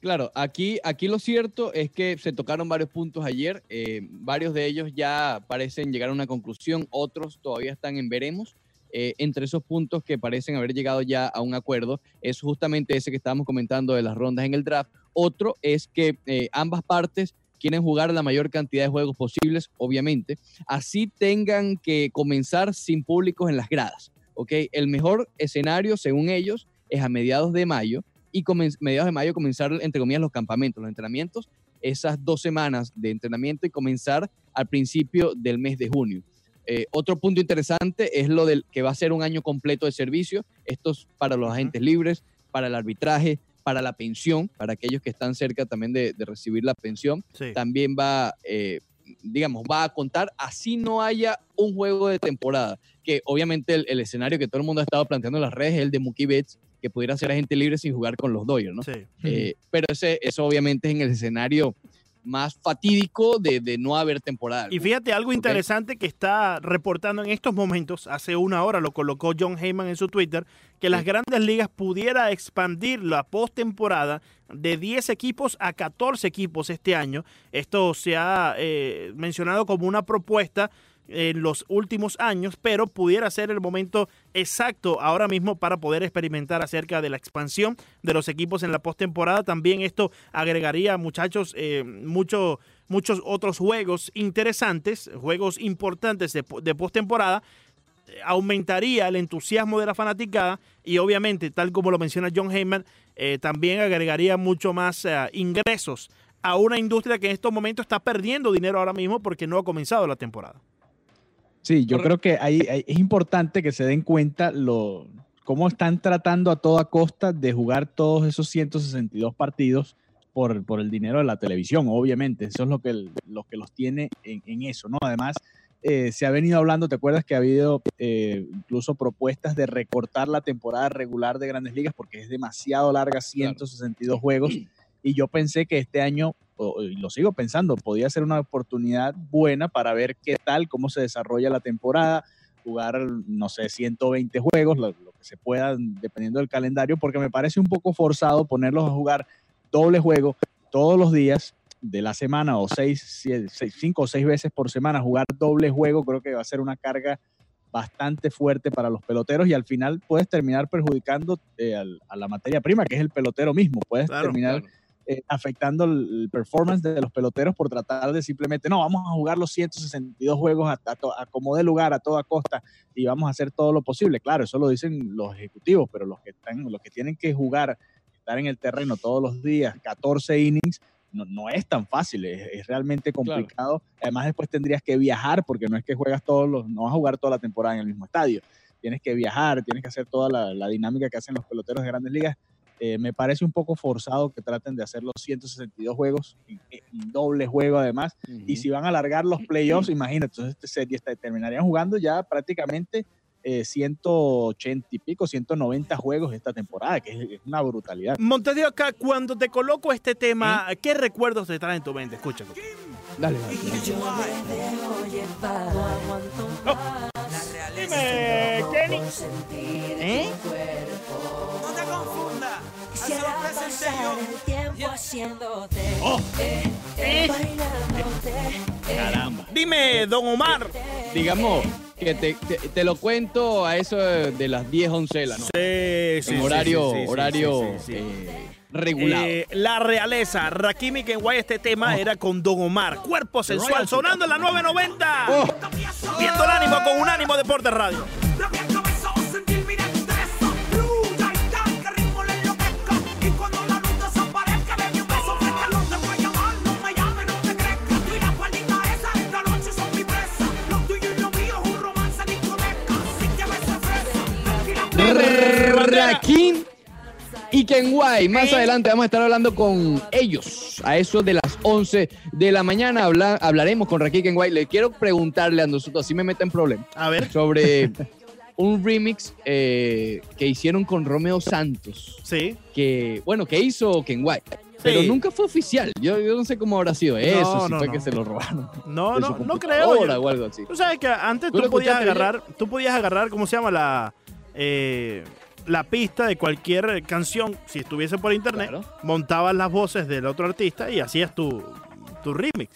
Claro, aquí, aquí lo cierto es que se tocaron varios puntos ayer, eh, varios de ellos ya parecen llegar a una conclusión, otros todavía están en veremos. Eh, entre esos puntos que parecen haber llegado ya a un acuerdo es justamente ese que estábamos comentando de las rondas en el draft. Otro es que eh, ambas partes quieren jugar la mayor cantidad de juegos posibles, obviamente, así tengan que comenzar sin públicos en las gradas. ¿ok? El mejor escenario, según ellos, es a mediados de mayo y mediados de mayo comenzar, entre comillas, los campamentos, los entrenamientos, esas dos semanas de entrenamiento y comenzar al principio del mes de junio. Eh, otro punto interesante es lo del que va a ser un año completo de servicio. Esto es para los agentes libres, para el arbitraje, para la pensión, para aquellos que están cerca también de, de recibir la pensión. Sí. También va, eh, digamos, va a contar así no haya un juego de temporada. Que obviamente el, el escenario que todo el mundo ha estado planteando en las redes es el de Mookie Betts, que pudiera ser agente libre sin jugar con los Dodgers, ¿no? Sí. Eh, pero ese, eso obviamente es en el escenario más fatídico de, de no haber temporada. Y fíjate algo interesante que está reportando en estos momentos, hace una hora lo colocó John Heyman en su Twitter, que las Sí. grandes ligas pudiera expandir la postemporada de 10 equipos a 14 equipos este año. Esto se ha eh, mencionado como una propuesta en los últimos años, pero pudiera ser el momento exacto ahora mismo para poder experimentar acerca de la expansión de los equipos en la postemporada. También esto agregaría, muchachos, eh, mucho, muchos otros juegos interesantes, juegos importantes de, po- de postemporada. Aumentaría el entusiasmo de la fanaticada y obviamente, tal como lo menciona John Heyman, eh, también agregaría mucho más eh, ingresos a una industria que en estos momentos está perdiendo dinero ahora mismo porque no ha comenzado la temporada. Sí, yo Correcto. creo que ahí, ahí es importante que se den cuenta lo, cómo están tratando a toda costa de jugar todos esos 162 partidos por, por el dinero de la televisión, obviamente. Eso es lo que, el- lo que los tiene en, en eso, ¿no? Además, eh, se ha venido hablando, ¿te acuerdas que ha habido eh, incluso propuestas de recortar la temporada regular de grandes ligas porque es demasiado larga, 162 juegos? Y yo pensé que este año, y lo sigo pensando, podía ser una oportunidad buena para ver qué tal, cómo se desarrolla la temporada, jugar, no sé, 120 juegos, lo, lo que se pueda, dependiendo del calendario, porque me parece un poco forzado ponerlos a jugar doble juego todos los días de la semana o seis, seis- cinco o seis veces por semana, jugar doble juego, creo que va a ser una carga bastante fuerte para los peloteros y al final puedes terminar perjudicando eh, al- a la materia prima, que es el pelotero mismo. Puedes Claro, terminar eh, afectando el, performance de los peloteros por tratar de simplemente, no, vamos a jugar los 162 juegos a, a, a como dé lugar, a toda costa, y vamos a hacer todo lo posible. Claro, eso lo dicen los ejecutivos, pero los que, están, los que tienen que jugar, estar en el terreno todos los días, 14 innings, no, no es tan fácil, es, es realmente complicado. Además, después tendrías que viajar, porque no es que juegas todos los, no vas a jugar toda la temporada en el mismo estadio. Tienes que viajar, tienes que hacer toda la, la dinámica que hacen los peloteros de grandes ligas. Eh, me parece un poco forzado que traten de hacer los 162 juegos, en, en doble juego además. Y si van a alargar los playoffs, imagínate, entonces este serie está- terminarían jugando ya prácticamente eh, 180 y pico, 190 juegos esta temporada, que es, es una brutalidad. Montes de Oca, cuando te coloco este tema, ¿qué recuerdos te traen en tu mente? Escucha. escucha. Dale, dale. Dime, Kenny. ¿Eh? No te confundas. Así lo presenté yo. Oh. Eh, Caramba. Dime, don Omar. Digamos que te, te- te lo cuento a eso de las 10, 11 de la noche. Sí, sí, en sí, horario, sí, sí, sí, horario sí, sí, sí. eh, regulado. Eh, la realeza, Rakimi Kenway, este tema era con Don Omar. Cuerpo sensual, sonando en la 990. Oh, Viendo el ánimo con un ánimo Deporte Radio. Rakim y Kenway. Más adelante vamos a estar hablando con ellos. A eso de las 11 de la mañana habla- hablaremos con Rakim y Kenway. Le quiero preguntarle a nosotros, así me mete en problema, A ver. sobre un remix eh, que hicieron con Romeo Santos. Sí. Que, bueno, que hizo Kenway. Pero Sí. nunca fue oficial. Yo, yo no sé cómo habrá sido eso, No, si no, fue no. que se lo robaron. No, no, no creo. yo- o algo así. Tú sabes que antes ¿Tú podías bien? agarrar, tú podías agarrar, ¿cómo se llama? La, eh, la pista de cualquier canción, si estuviese por internet, Claro. montabas las voces del otro artista y hacías tu, tu remix.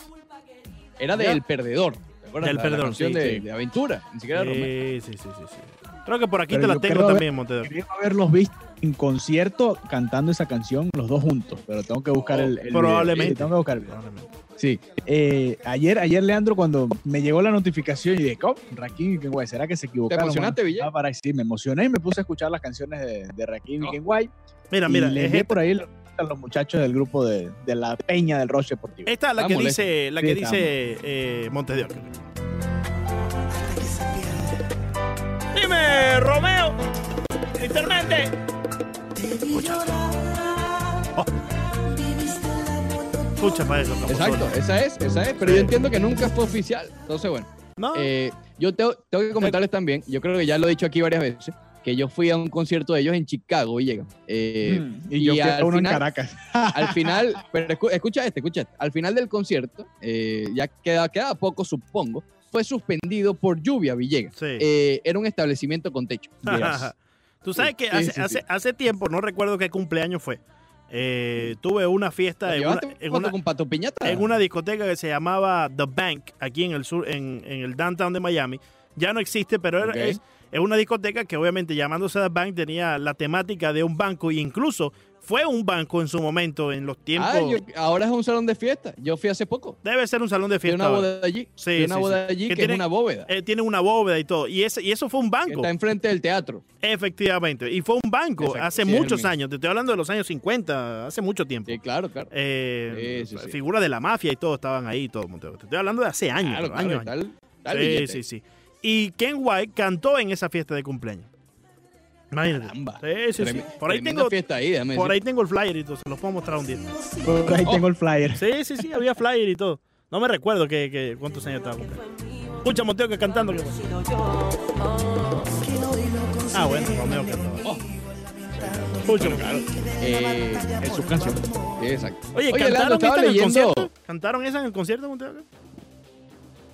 Era del Perdedor. ¿te acuerdas? Del La- la Perdedor, canción sí, de, sí. de Aventura. Ni siquiera Romeo. Sí, sí, sí, sí, sí. Creo que por aquí Pero te la tengo también, Montedor. Quería haberlos visto en concierto cantando esa canción los dos juntos, pero tengo que buscar el, el video. Probablemente. Sí, tengo que buscar el video. Sí, eh, ayer, ayer Leandro, cuando me llegó la notificación y dije, ¿cómo? Rakim y Kenway, ¿será que se equivocaron? emocionaste, Bueno, Ville? ah, para- sí, me emocioné y me puse a escuchar las canciones de, de Rakim y Oh. Kenway. Mira, y mira, le es por ahí a los muchachos del grupo de, de la Peña del Roche Deportivo. esta es la Ah, que dice, la Sí, que dice eh, Montes de Oca. Dime, Romeo. Intermente. Oh. Escucha para eso. Exacto, esa es, esa es. Pero Sí. yo entiendo que nunca fue oficial. Entonces, bueno. No. Eh, yo tengo, tengo que comentarles también, yo creo que ya lo he dicho aquí varias veces, que yo fui a un concierto de ellos en Chicago, Villegas. Eh, Mm, y yo fui a uno final- en Caracas. al final, pero escu- escucha este, escucha este. Al final del concierto, eh, ya queda, queda poco, supongo, fue suspendido por lluvia, Villegas. Sí. Eh, era un establecimiento con techo. Tú sabes que Sí, hace, sí, hace, hace tiempo, no recuerdo qué cumpleaños fue. Eh, tuve una fiesta en una, ¿Llevaste en foto una- con Pato Piñata? en una discoteca que se llamaba The Bank, aquí en el sur, en, en el downtown de Miami. Ya no existe, pero era- es una discoteca que obviamente llamándose The Bank tenía la temática de un banco e incluso fue un banco en su momento, en los tiempos. Ah, yo- ahora es un salón de fiesta. Yo fui hace poco. Debe ser un salón de fiesta. una ahora. boda allí. Sí, a una sí, boda sí. allí Que que, tiene- es una bóveda. Eh, tiene una bóveda y todo. Y, ese, y eso fue un que banco. está enfrente del teatro. Efectivamente. Y fue un banco Exacto, hace muchos años. Te estoy hablando de los años 50, hace mucho tiempo. Sí, claro, claro. Eh. Figuras de la mafia y todo estaban ahí. Todo. Te estoy hablando de hace años. Claro, claro, años, años. el Sí, billete. sí, sí. Y Ken White cantó en esa fiesta de cumpleaños. Imagínate. Caramba. Sí, sí, sí. Por ahí tengo, fiesta ahí, déjame por decir. ahí tengo el flyer y todo. Se los puedo mostrar un día. Por ahí Oh. tengo el flyer. Sí, sí, sí. Había flyer y todo. No me recuerdo que, que- cuántos años estaba. Escucha, Monteo, que cantando. que- Ah, bueno, Romeo cantaba. Oh. Escúchalo, claro. Eh, Es su canción. sí, exacto. Oye, Oye, ¿cantaron Leandro, esta estaba en el leyendo. concierto? ¿Cantaron esa en el concierto, Monteo?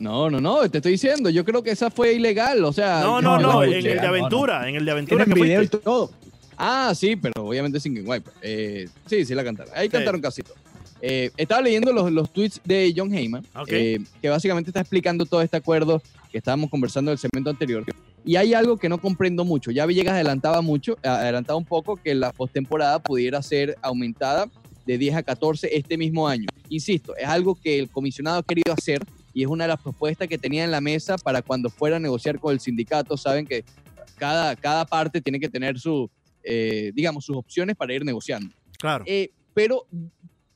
No, no, no, te estoy diciendo. Yo creo que esa fue ilegal. O sea, No, no, no, en el de aventura, en el de aventura que video y todo. Ah, sí, pero obviamente sin White. Eh, sí, sí la cantaron. Ahí Sí. cantaron casi todo. Eh, estaba leyendo los, los tweets de John Heyman, Ok. eh, que básicamente está explicando todo este acuerdo que estábamos conversando en el segmento anterior. Y hay algo que no comprendo mucho. Ya Villegas adelantaba mucho, adelantaba un poco que la postemporada pudiera ser aumentada de 10 a 14 este mismo año. Insisto, es algo que el comisionado ha querido hacer y es una de las propuestas que tenía en la mesa para cuando fuera a negociar con el sindicato. Saben que cada, cada parte tiene que tener su, eh, digamos, sus opciones para ir negociando. Claro. Eh, pero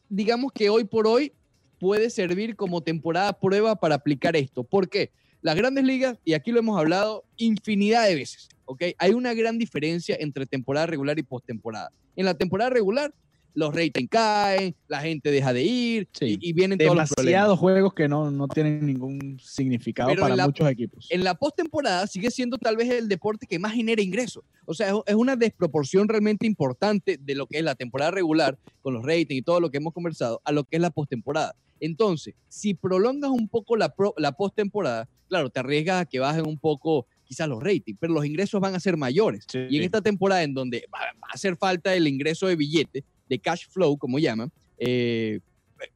digamos que hoy por hoy puede servir como temporada prueba para aplicar esto. ¿Por qué? Las grandes ligas, y aquí lo hemos hablado infinidad de veces, ¿ok? Hay una gran diferencia entre temporada regular y postemporada. En la temporada regular, los ratings caen, la gente deja de ir Sí. y, y vienen todos los problemas. Demasiados juegos que no, no tienen ningún significado Pero para la- muchos equipos. En la postemporada sigue siendo tal vez el deporte que más genera ingresos. O sea, es- es una desproporción realmente importante de lo que es la temporada regular, con los ratings y todo lo que hemos conversado, a lo que es la postemporada. Entonces, si prolongas un poco la, pro- la postemporada, claro, te arriesgas a que bajen un poco quizás los ratings, pero los ingresos van a ser mayores. Sí. Y en esta temporada en donde va a hacer falta el ingreso de billete, de cash flow, como llaman, eh,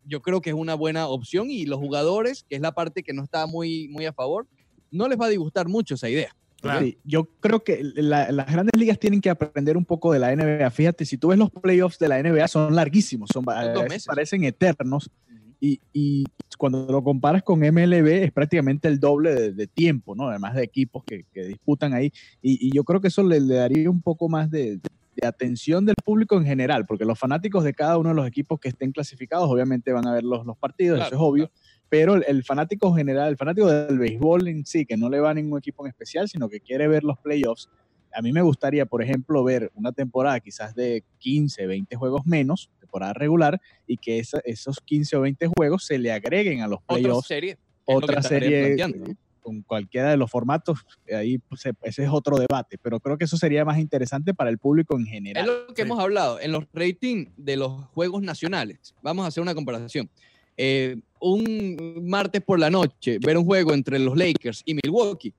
yo creo que es una buena opción y los jugadores, que es la parte que no está muy, muy a favor, no les va a disgustar mucho esa idea. Claro. Sí, yo creo que la- las grandes ligas tienen que aprender un poco de la NBA. Fíjate, si tú ves los playoffs de la NBA, son larguísimos, son, meses. parecen eternos. Y, y cuando lo comparas con MLB, es prácticamente el doble de, de tiempo, ¿no? Además de equipos que, que disputan ahí. Y, y yo creo que eso le, le daría un poco más de, de atención del público en general, porque los fanáticos de cada uno de los equipos que estén clasificados, obviamente van a ver los, los partidos, Claro, eso es obvio. Pero el, el fanático general, el fanático del béisbol en sí, que no le va a ningún equipo en especial, sino que quiere ver los playoffs, a mí me gustaría, por ejemplo, ver una temporada quizás de 15, 20 juegos menos, temporada regular, y que esa- esos 15 o 20 juegos se le agreguen a los Otra playoffs, serie. otra serie planteando, ¿no? Con cualquiera de los formatos, ahí pues, se- ese es otro debate, pero creo que eso sería más interesante para el público en Es general. lo que Sí. hemos hablado en los ratings de los juegos nacionales. Vamos a hacer una comparación. Eh, un martes por la noche, ver un juego entre los Lakers y Milwaukee.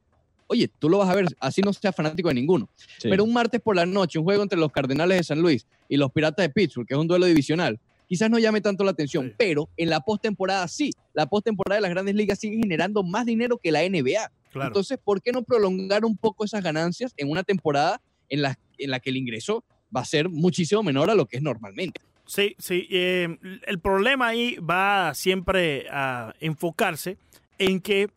Oye, tú lo vas a ver, así no seas fanático de ninguno. Sí. Pero un martes por la noche, un juego entre los Cardenales de San Luis y los Piratas de Pittsburgh, que es un duelo divisional, quizás no llame tanto la atención, Sí. pero en la postemporada sí. La postemporada de las grandes ligas sigue generando más dinero que la NBA. Claro. Entonces, ¿por qué no prolongar un poco esas ganancias en una temporada en la, en la que el ingreso va a ser muchísimo menor a lo que es normalmente? Sí, sí. eh, el problema ahí va siempre a enfocarse en que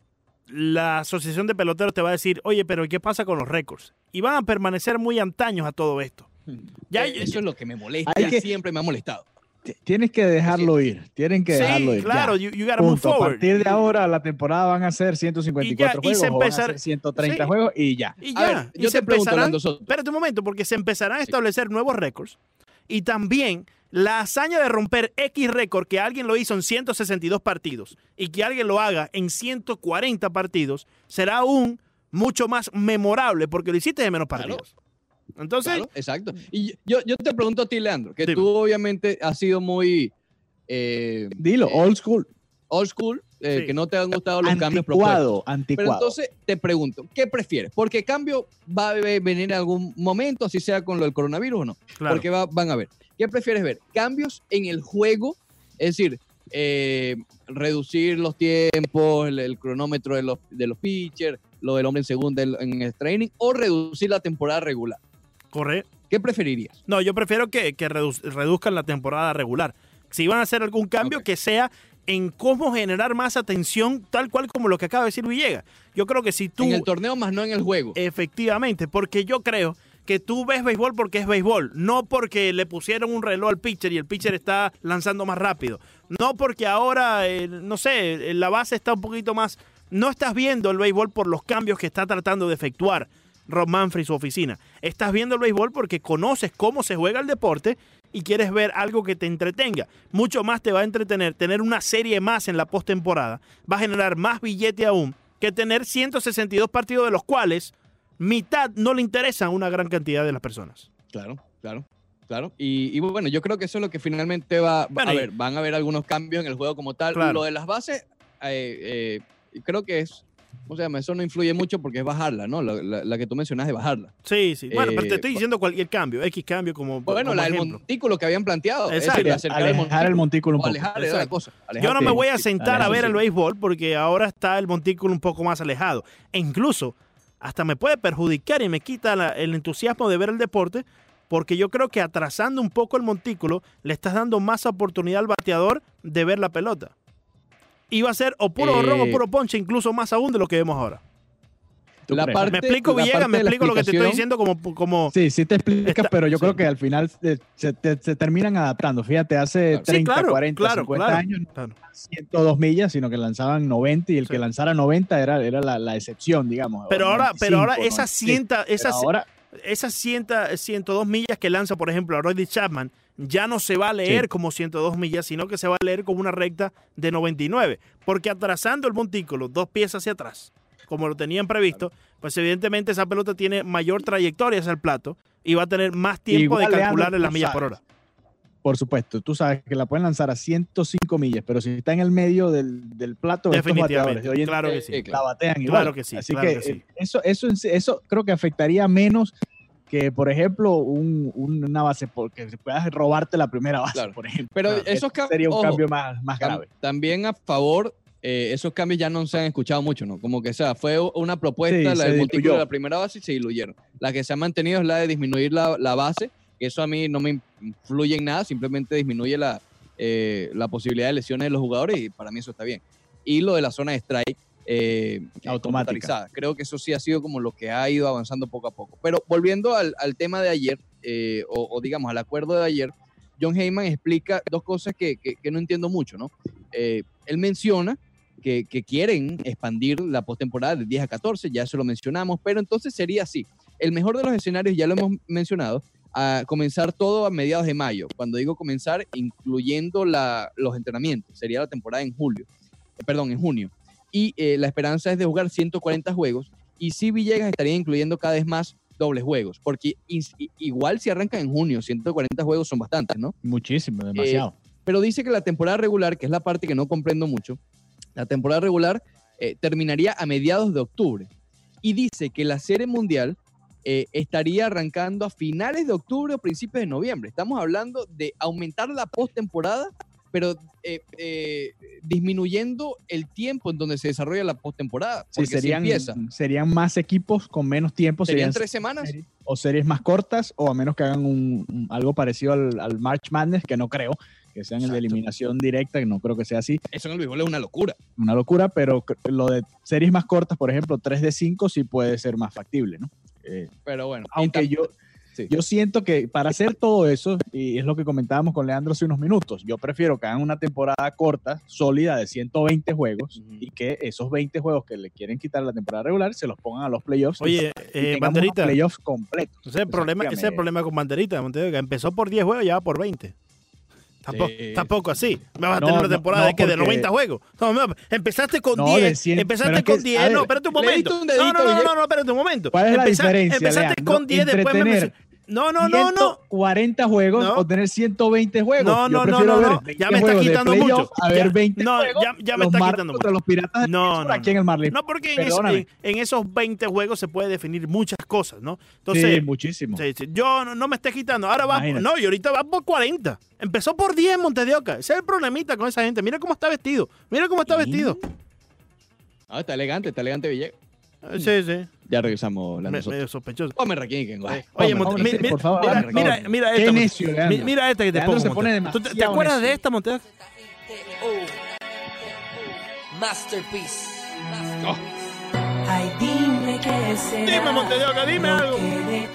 la asociación de peloteros te va a decir, oye, pero ¿qué pasa con los récords? Y van a permanecer muy antaños a todo esto. Ya, Eh, Eso es lo que me molesta Hay que- siempre me ha molestado. Tienes que dejarlo ir. Tienen que Sí, dejarlo ir. claro, ya. you, you gotta move Punto. A forward. partir de ahora, la temporada van a ser 154 Y ya, y se juegos, o van a empezar- ser 130 sí. juegos y ya. Y A ya, ver, y yo se te pregunto, empezarán-. Espérate un momento, porque se empezarán a Sí. establecer nuevos récords. Y también la hazaña de romper X récord que alguien lo hizo en 162 partidos y que alguien lo haga en 140 partidos será aún mucho más memorable porque lo hiciste de menos Claro. partidos. Entonces, Claro, exacto. Y yo, yo te pregunto a ti, Leandro, que Dime. tú obviamente has sido muy eh, Dilo, eh, old school. old school, eh, Sí. que no te han gustado los cambios propuestos. Anticuado, Pero anticuado. entonces te pregunto, ¿qué prefieres? Porque cambio va a ve- venir en algún momento, así sea con lo del coronavirus o no. claro. Porque va- van a ver. ¿Qué prefieres ver? ¿Cambios en el juego? Es decir, eh, reducir los tiempos, el, el cronómetro de los, de los pitchers, lo del hombre en segunda en, en el training, o reducir la temporada regular. ¿Qué preferirías? No, yo prefiero que, que redu- reduzcan la temporada regular. Si van a hacer algún cambio, que sea en cómo generar más atención, tal cual como lo que acaba de decir Villegas. Yo creo que si tú... En el torneo más no en el juego. Efectivamente, porque yo creo que tú ves béisbol porque es béisbol, no porque le pusieron un reloj al pitcher y el pitcher está lanzando más rápido, no porque ahora, eh, no sé, la base está un poquito más... No estás viendo el béisbol por los cambios que está tratando de efectuar Rob Manfred y su oficina. Estás viendo el béisbol porque conoces cómo se juega el deporte y quieres ver algo que te entretenga. Mucho más te va a entretener tener una serie más en la postemporada. Va a generar más billete aún que tener 162 partidos de los cuales mitad no le interesan a una gran cantidad de las personas. Claro, claro, claro. Y, y bueno, yo creo que eso es lo que finalmente va, Bueno, a ver. Van a haber algunos cambios en el juego como tal. Claro. Lo de las bases, eh, eh, creo que es, ¿cómo se llama? Eso no influye mucho porque es bajarla, ¿no? La, la- la que tú mencionas de bajarla. Sí, sí. Bueno, pero te Eh, estoy diciendo cualquier cambio, X cambio como, Bueno, como la del montículo que habían planteado. es Exacto. decir, acercar alejar el montículo un poco. alejar la cosa. Yo no me voy a sentar a ver el béisbol porque ahora está el montículo un poco más alejado. E incluso hasta me puede perjudicar y me quita la- el entusiasmo de ver el deporte porque yo creo que atrasando un poco el montículo le estás dando más oportunidad al bateador de ver la pelota. Va a ser o puro Eh, horror o puro ponche, incluso más aún de lo que vemos ahora. ¿Tú La parte- Me explico, la Villegas, me explico lo que te estoy diciendo como... como Sí, sí te explicas, Está- pero yo sí. creo que al final eh, se, te- se terminan adaptando. Fíjate, hace Claro. Sí, 30, claro, 40, claro, 50 claro, años, no claro. 102 millas, sino que lanzaban 90 y el Sí. que lanzara 90 era, era la, la excepción, digamos. Pero ahora, pero ahora 95, esas 96. cienta, Pero esas, ahora, esas cienta- 102 millas que lanza, por ejemplo, a Roddy Chapman, ya no se va a leer Sí. como 102 millas, sino que se va a leer como una recta de 99. Porque atrasando el montículo dos pies hacia atrás, como lo tenían previsto, pues evidentemente esa pelota tiene mayor trayectoria hacia el plato y va a tener más tiempo Igual, de Leandro, calcularle las millas por hora. por supuesto, tú sabes que la pueden lanzar a 105 millas, pero si está en el medio del, del plato, estos Definitivamente, bateadores en claro que sí. La claro. batean igual. Claro que sí, Así claro que, que sí. eso, eso, en sí- eso creo que afectaría menos que, por ejemplo, un- un- una base, porque puedas robarte la primera base, Claro. por ejemplo. Pero Claro, esos eso cambios, sería un ojo, cambio más, más grave. También a favor, eh, esos cambios ya no se han escuchado mucho, ¿no? Como que, o sea, fue una propuesta, Sí, la del montículo de la primera base y se diluyeron. La que se ha mantenido es la de disminuir la, la base, que eso a mí no me influye en nada, simplemente disminuye la, eh, la posibilidad de lesiones de los jugadores y para mí eso está bien. Y lo de la zona de strike eh, Automática. Creo que eso sí ha sido como lo que ha ido avanzando poco a poco. Pero volviendo al, al tema de ayer, eh, o, o digamos al acuerdo de ayer, John Heyman explica dos cosas que, que- que no entiendo mucho, ¿no? Eh, él menciona que, que quieren expandir la postemporada de 10 a 14, ya eso lo mencionamos, pero entonces sería así. El mejor de los escenarios, ya lo hemos mencionado, a comenzar todo a mediados de mayo. Cuando digo comenzar, incluyendo la- los entrenamientos, sería la temporada en julio, eh, perdón, en junio. Y eh, la esperanza es de jugar 140 juegos y si Villegas estaría incluyendo cada vez más dobles juegos, porque igual si arrancan en junio, 140 juegos son bastantes, ¿no? Muchísimo, demasiado. pero dice que la temporada regular, que es la parte que no comprendo mucho, la temporada regular eh, terminaría a mediados de octubre. Y dice que la serie mundial eh, estaría arrancando a finales de octubre o principios de noviembre. Estamos hablando de aumentar la postemporada, pero eh, eh, disminuyendo el tiempo en donde se desarrolla la postemporada. Sí, serían, serían más equipos con menos tiempo. Serían serían tres semanas. series- o series más cortas, o a menos que hagan un, un- algo parecido al, al March Madness, que no creo, que sean el de Exacto. eliminación directa, que no creo que sea así. Eso en el béisbol es una locura. Una locura, pero lo de series más cortas, por ejemplo, 3 de 5, sí puede ser más factible, ¿no? Eh, Pero bueno. aunque yo, Sí. Yo siento que para hacer todo eso, y es lo que comentábamos con Leandro hace unos minutos, yo prefiero que hagan una temporada corta, sólida, de 120 juegos, y que esos 20 juegos que le quieren quitar la temporada regular se los pongan a los playoffs. Oye, y eh, Banderita. playoffs completos. Ese es el problema, ese es el problema con Banderita, Montevideo, que empezó por 10 juegos y ya va por 20. Tampoco, Sí. tampoco así. Me vas a No, tener una no, temporada no, de que de porque- 90 juegos. No, no, empezaste con No, 10. de 100, empezaste con que, 10. a ver, no, espérate un momento. no, no, no, no, no, espérate un momento. ¿Cuál es la diferencia, Empezaste con 10, entre después me No, no, no, no. 40 juegos No. o tener 120 juegos. No, no, no, no, no. 20 Ya me está de quitando mucho. A ver Ya- 20 no, juegos. ya- ya me está quitando contra los piratas de No, no, aquí en el Marlins. No, porque en, esos 20 juegos se puede definir muchas cosas, ¿no? Entonces, sí, muchísimo. Sí, sí. Yo no, me esté quitando. Ahora va. Imagínate. No, y ahorita va por 40. Empezó por 10 en Montedioca. Ese es el problemita con esa gente. Mira cómo está vestido. Mira cómo está vestido. Ah, está elegante, está elegante Villegas. Sí, sí. Ya regresamos, Me- Leandro medio sospechoso. Ponme Raquín, que Oye, Monte- por favor, mira, Leandro. mira, mira Qué esta. Necio, Leandro. mi- Mira esta que te Leandro pongo. se pone ¿Tú te, te acuerdas de necio. esta, Montedioca? Ay, dime que será Dime, Montedioca, dime algo. de